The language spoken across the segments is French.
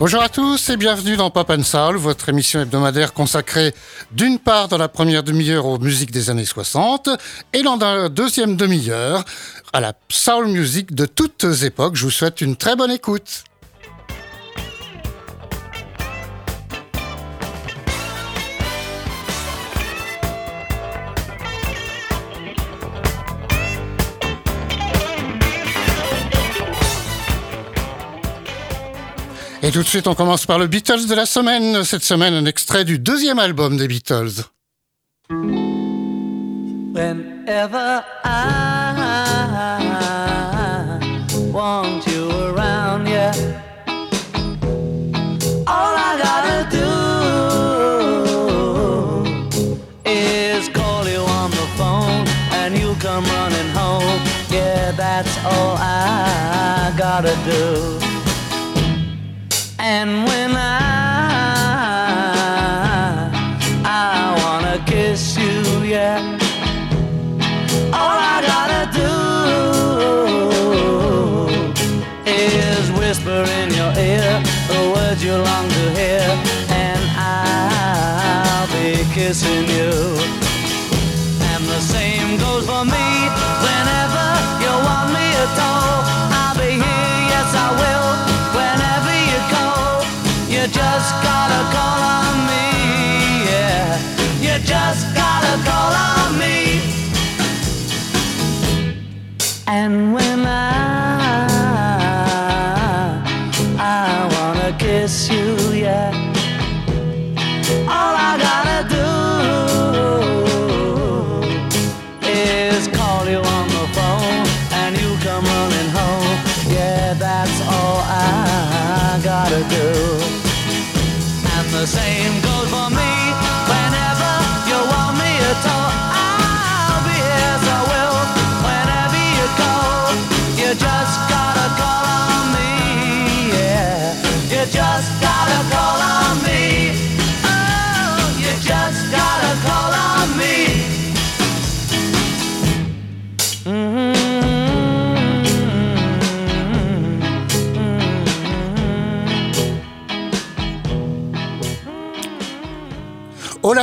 Bonjour à tous et bienvenue dans Pop and Soul, votre émission hebdomadaire consacrée d'une part dans la première demi-heure aux musiques des années 60 et dans la deuxième demi-heure à la soul music de toutes époques. Je vous souhaite une très bonne écoute. Et tout de suite, on commence par le Beatles de la semaine. Cette semaine, un extrait du deuxième album des Beatles. Whenever I want you around, yeah. All I gotta do is call you on the phone and you come running home. Yeah, that's all I gotta do.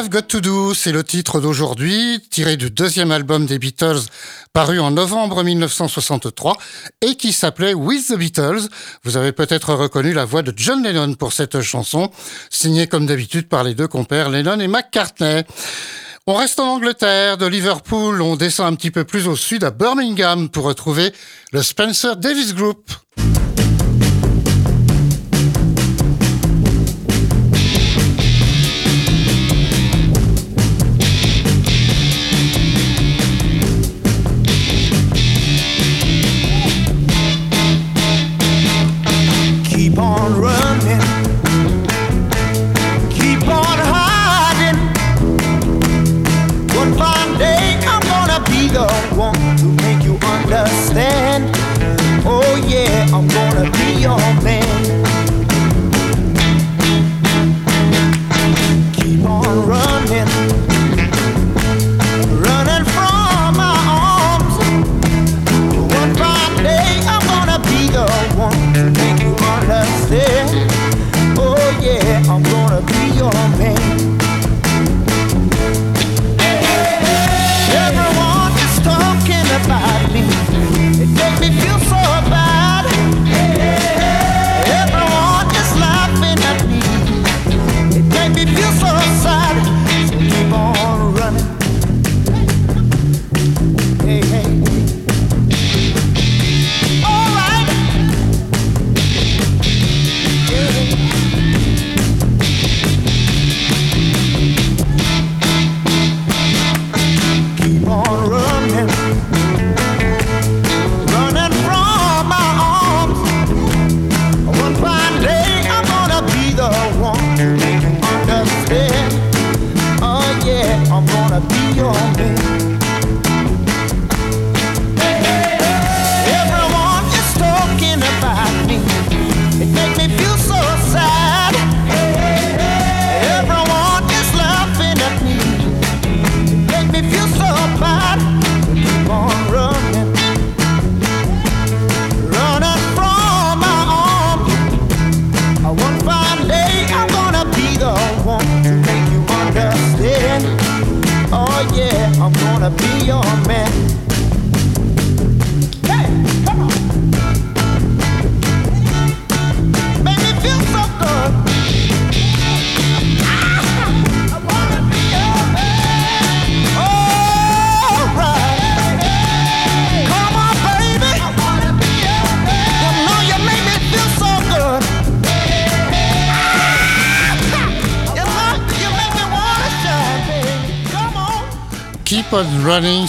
Got to Do, c'est le titre d'aujourd'hui, tiré du deuxième album des Beatles, paru en novembre 1963, et qui s'appelait With the Beatles. Vous avez peut-être reconnu la voix de John Lennon pour cette chanson, signée comme d'habitude par les deux compères Lennon et McCartney. On reste en Angleterre, de Liverpool, on descend un petit peu plus au sud à Birmingham pour retrouver le Spencer Davis Group. keep on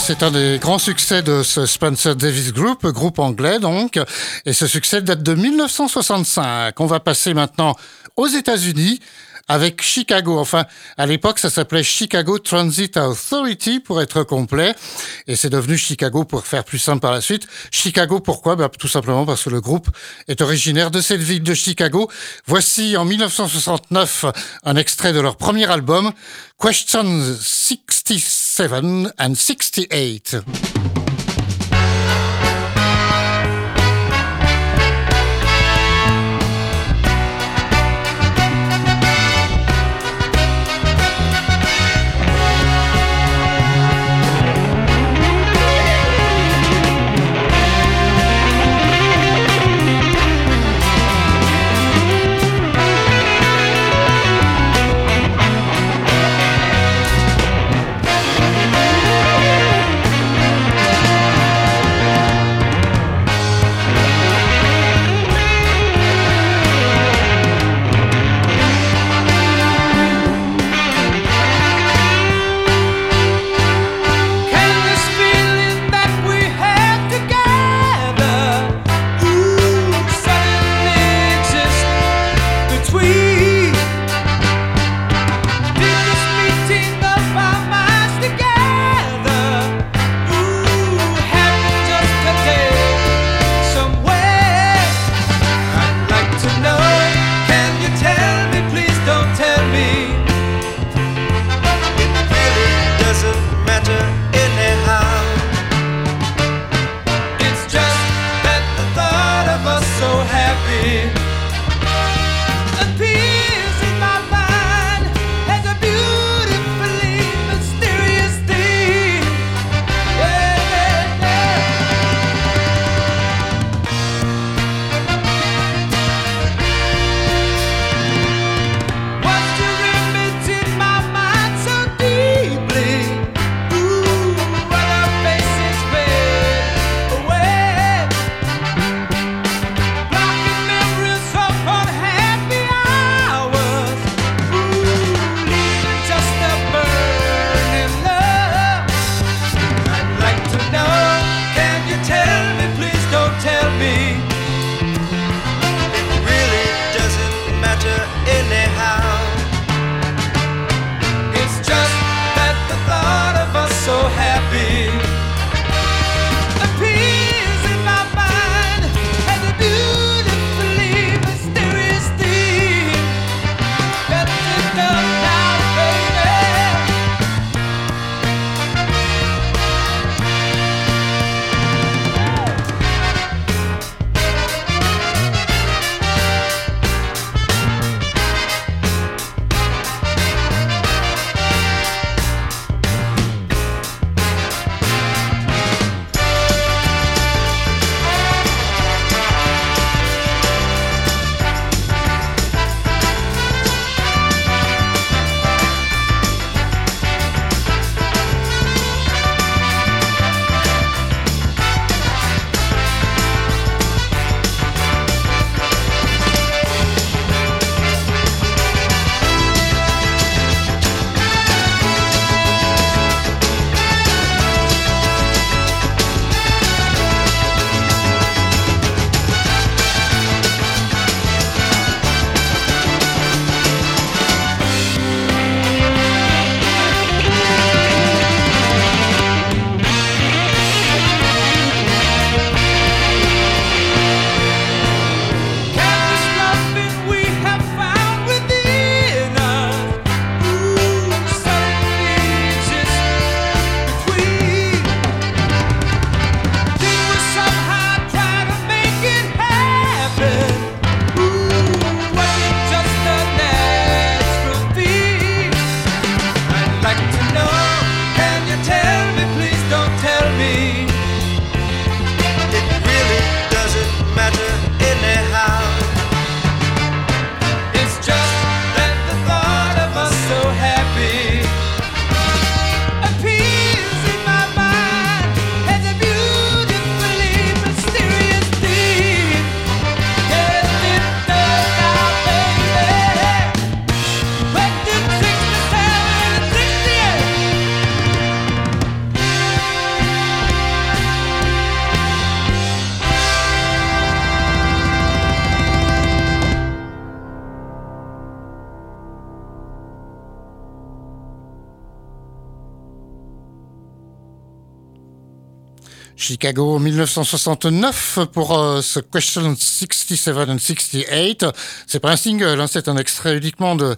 c'est un des grands succès de ce Spencer Davis Group, groupe anglais donc, et ce succès date de 1965. On va passer maintenant aux États-Unis avec Chicago. Enfin, à l'époque, ça s'appelait Chicago Transit Authority pour être complet. Et c'est devenu Chicago pour faire plus simple par la suite. Chicago, pourquoi? Bah, Tout simplement parce que le groupe est originaire de cette ville de Chicago. Voici en 1969 un extrait de leur premier album, Question 66. 7 and 68. Chicago 1969 pour euh, ce Question 67 and 68. C'est pas un single, hein, c'est un extrait uniquement de,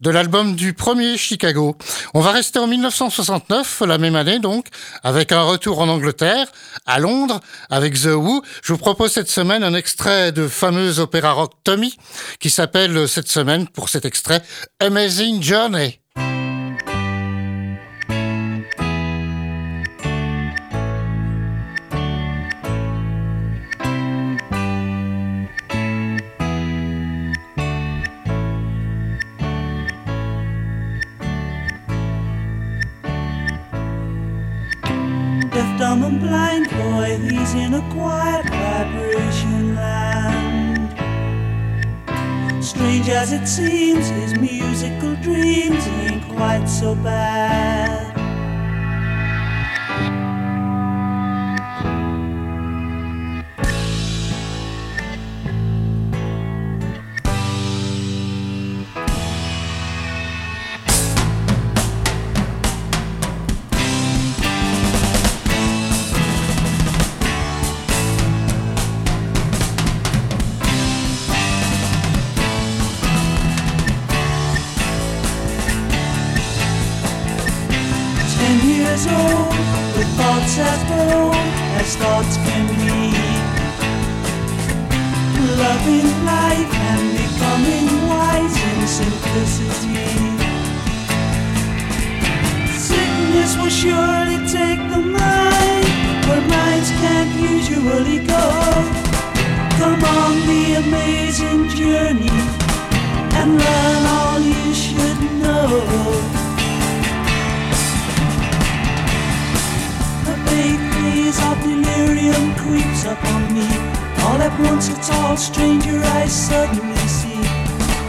de l'album du premier Chicago. On va rester en 1969, la même année donc, avec un retour en Angleterre, à Londres, avec The Who. Je vous propose cette semaine un extrait de fameuse opéra rock Tommy, qui s'appelle cette semaine, pour cet extrait, Amazing Journey. Blind boy, he's in a quiet vibration land. Strange as it seems, his musical dreams ain't quite so bad. old with thoughts as bold as thoughts can be. Loving life and becoming wise in simplicity. Sickness will surely take the mind where minds can't usually go. Come on the amazing journey and learn all you should know. days of delirium creeps upon me. All at once a tall stranger I suddenly see.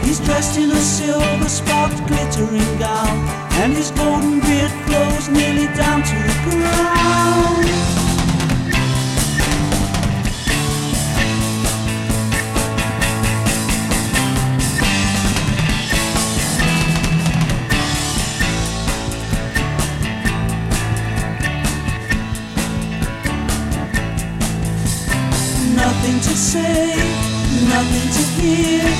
He's dressed in a silver sparked glittering gown, and his golden beard flows nearly down to the ground. here.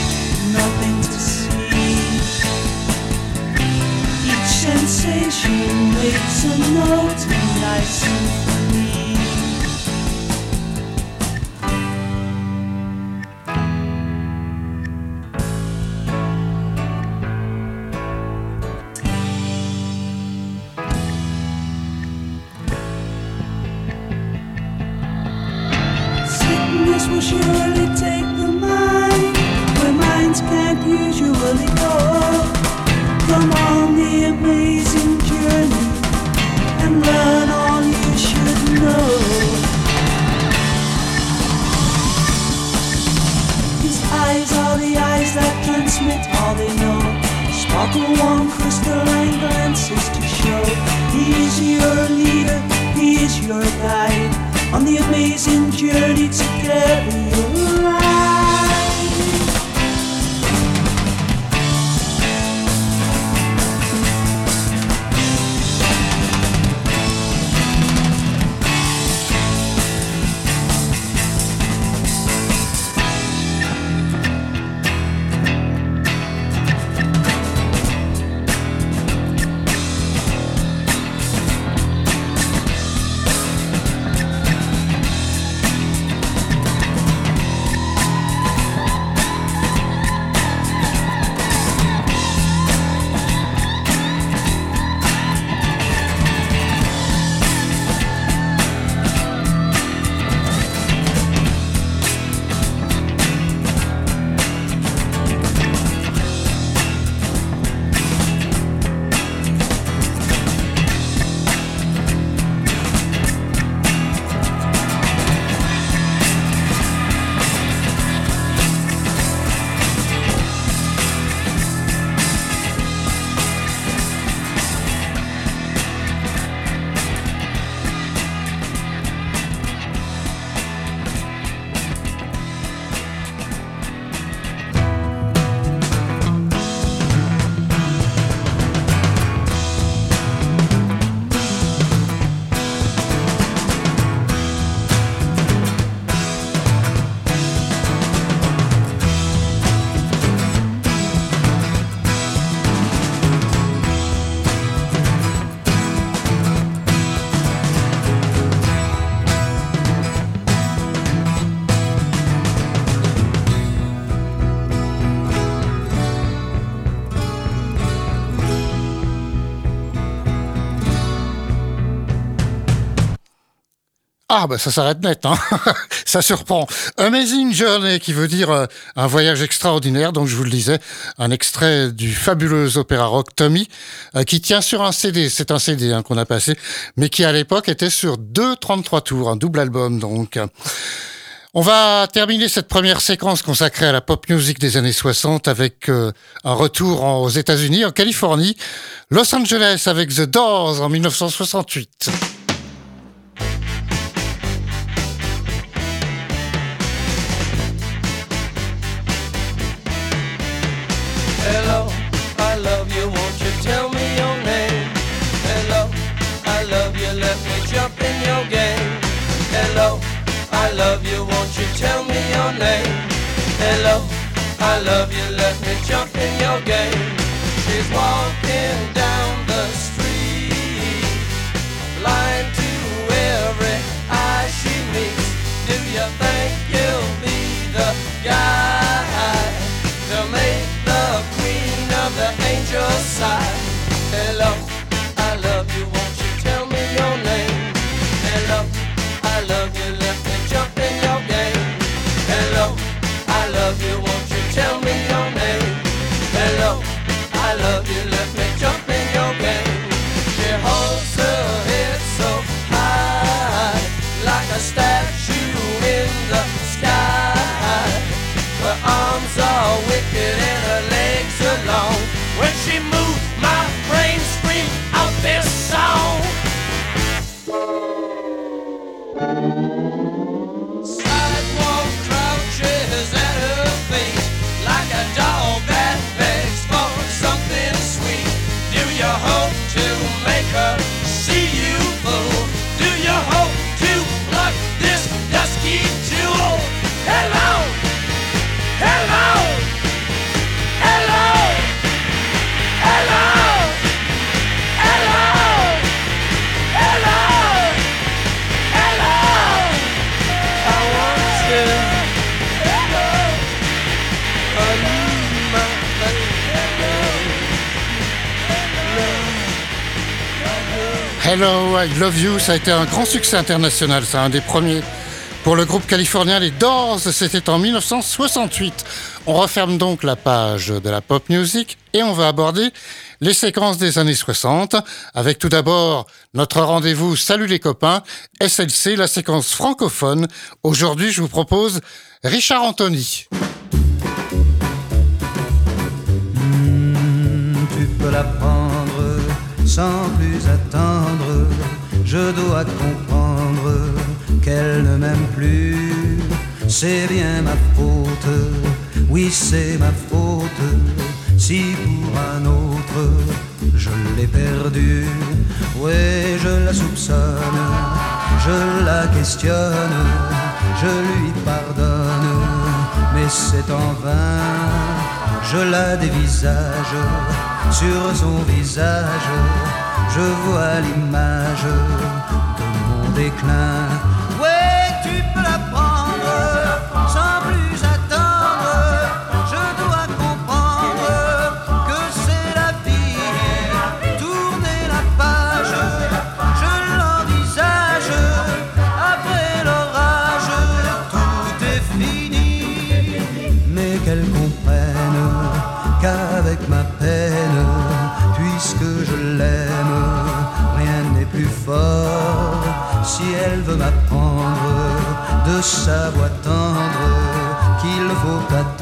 Ah, bah ça s'arrête net, hein ça surprend. Amazing Journey, qui veut dire euh, un voyage extraordinaire, donc je vous le disais, un extrait du fabuleux opéra rock Tommy, euh, qui tient sur un CD, c'est un CD hein, qu'on a passé, mais qui à l'époque était sur deux 33 tours, un double album donc. On va terminer cette première séquence consacrée à la pop music des années 60 avec euh, un retour aux États-Unis, en Californie, Los Angeles avec The Doors en 1968. I love you, let me jump in your game. She's walking Love You, ça a été un grand succès international, c'est un des premiers pour le groupe californien Les Doors, c'était en 1968. On referme donc la page de la pop music et on va aborder les séquences des années 60 avec tout d'abord notre rendez-vous Salut les copains, SLC, la séquence francophone. Aujourd'hui, je vous propose Richard Anthony. tu peux sans plus attendre. Je dois comprendre qu'elle ne m'aime plus. C'est bien ma faute, oui c'est ma faute. Si pour un autre je l'ai perdue, ouais je la soupçonne, je la questionne, je lui pardonne, mais c'est en vain. Je la dévisage sur son visage, je vois l'image de mon déclin. Elle veut m'apprendre de sa voix tendre qu'il faut attendre,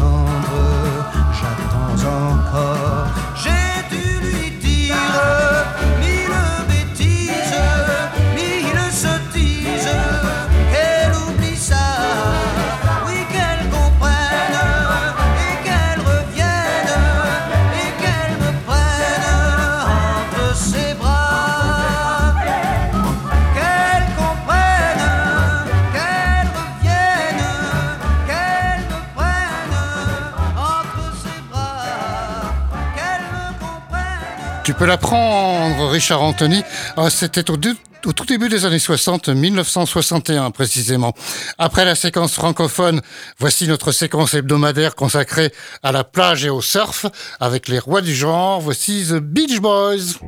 l'apprendre, Richard Anthony. Ah, c'était au tout début des années 60, 1961 précisément. Après la séquence francophone, voici notre séquence hebdomadaire consacrée à la plage et au surf avec les rois du genre. Voici The Beach Boys.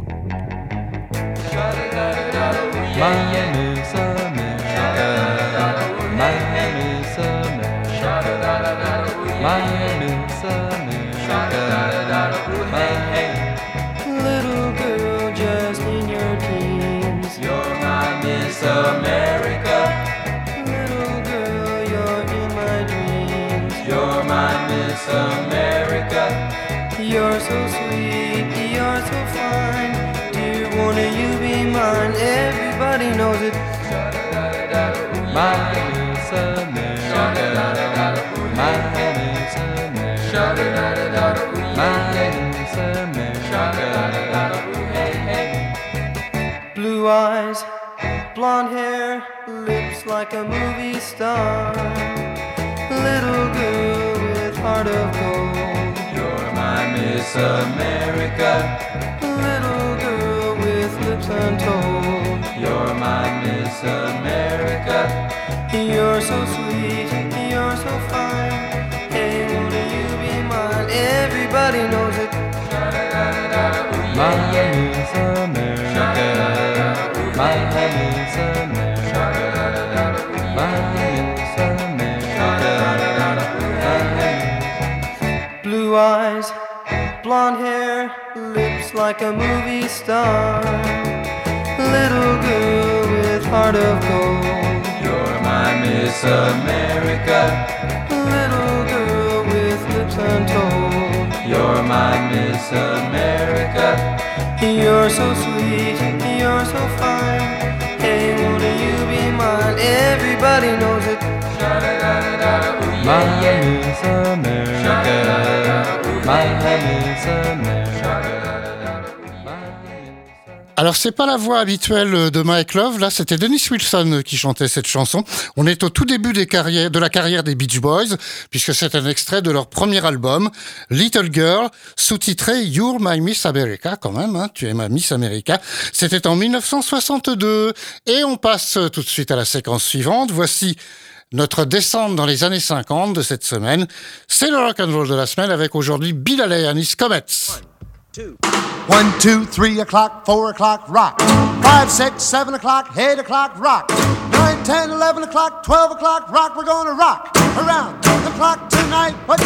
So sweet, you're so fine. Dear, won't you be mine? Everybody knows it. Mine is America. Mine is America. Mine is America. Blue eyes, blonde hair, lips like a movie star. Little girl with heart of Miss America. Little girl with lips untold. You're my Miss America. You're so sweet, like a movie star. Little girl with heart of gold. You're my Miss America. Little girl with lips untold. You're my Miss America. You're so sweet, you're so fine. Hey, won't you be mine? Everybody knows it. Mine is America. Mine is America. Alors c'est pas la voix habituelle de Mike Love, là c'était Dennis Wilson qui chantait cette chanson. On est au tout début de la carrière des Beach Boys, puisque c'est un extrait de leur premier album, Little Girl, sous-titré You're My Miss America quand même, hein, tu es ma Miss America. C'était en 1962 et on passe tout de suite à la séquence suivante. Voici notre descente dans les années 50 de cette semaine. C'est le rock and roll de la semaine avec aujourd'hui Bill Haley and his Comets. One, two, three o'clock, four o'clock, rock. Five, six, seven o'clock, eight o'clock, rock. Nine, ten, eleven o'clock, twelve o'clock, rock. We're gonna rock around the clock tonight. Put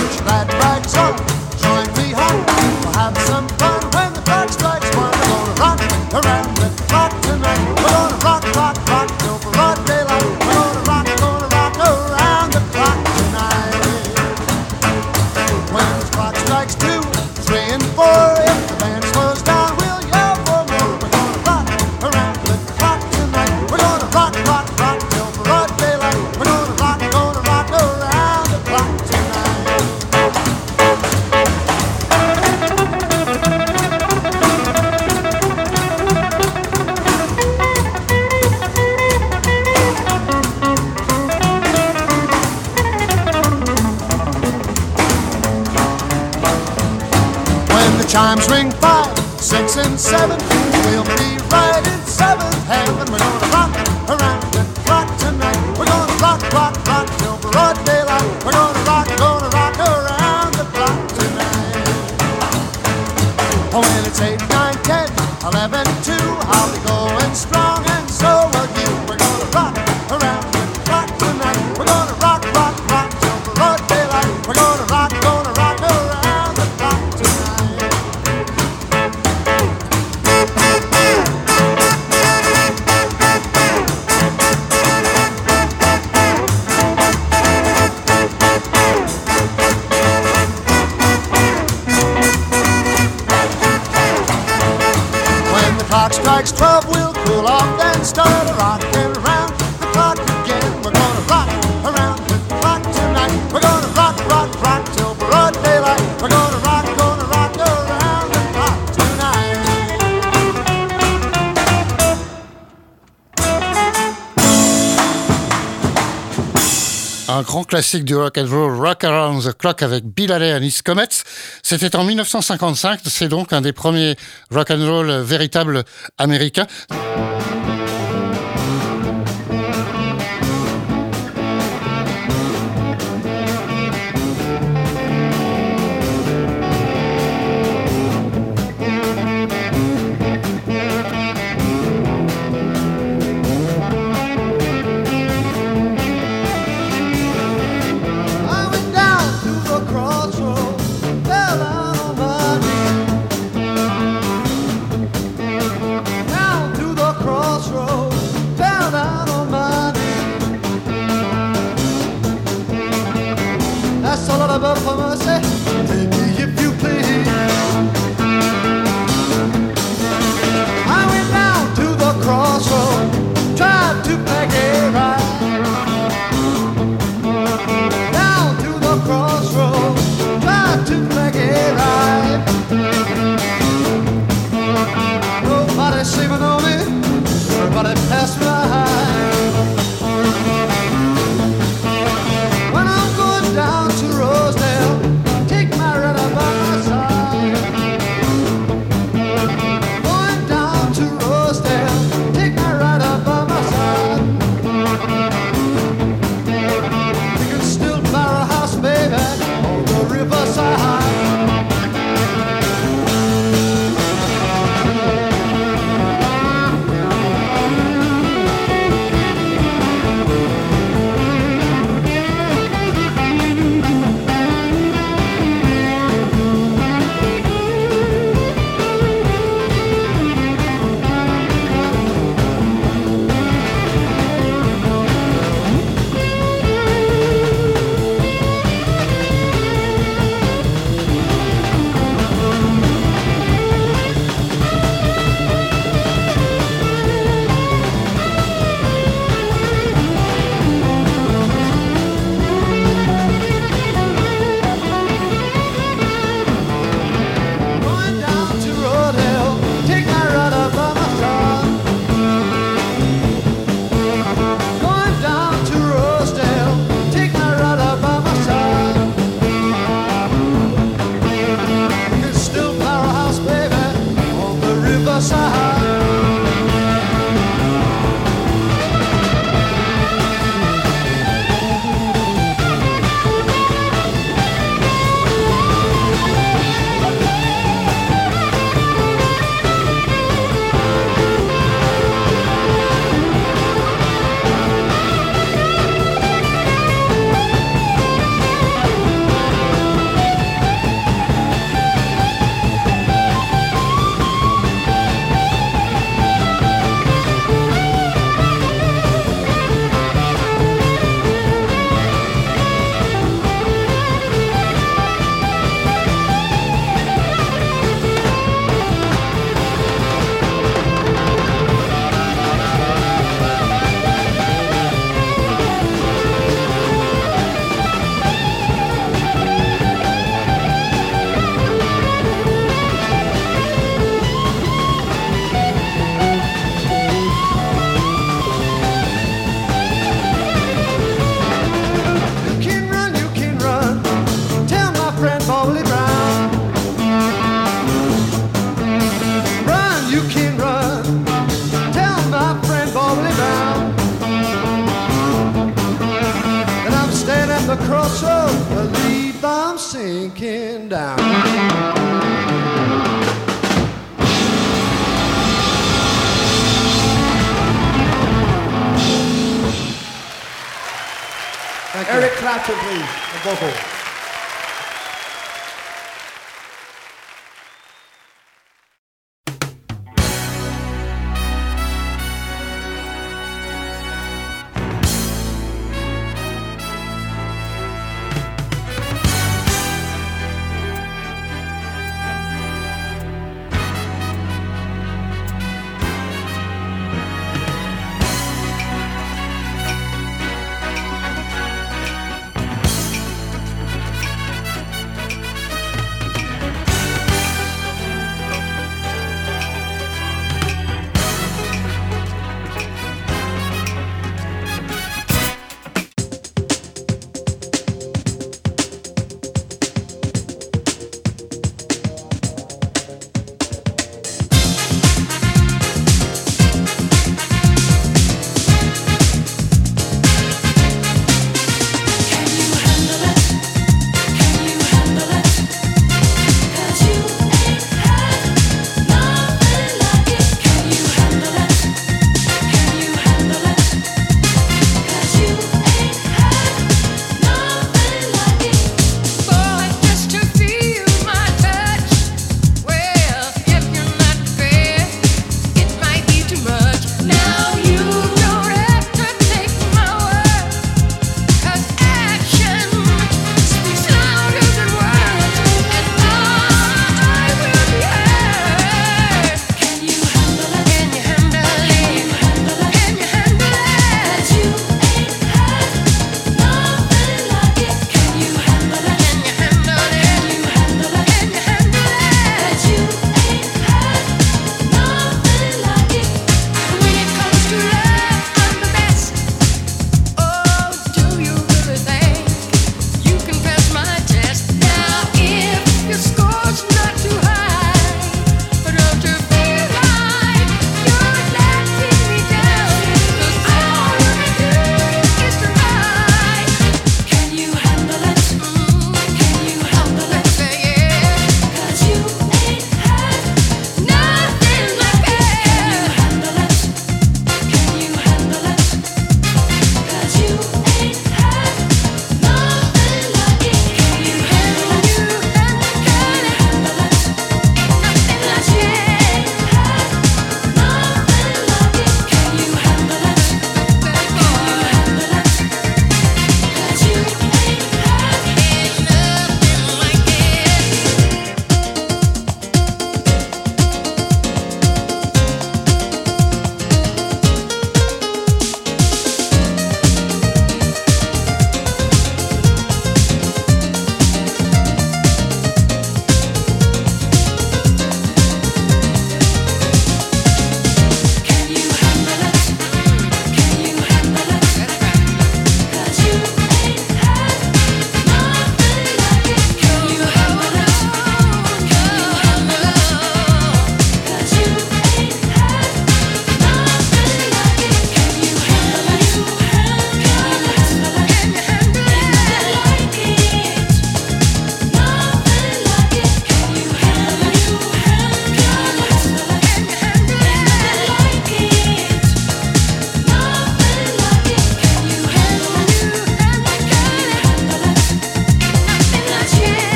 Un grand classique du rock and roll, Rock Around the Clock avec Bill Haley and his Comets. C'était en 1955. C'est donc un des premiers rock and roll véritables américains.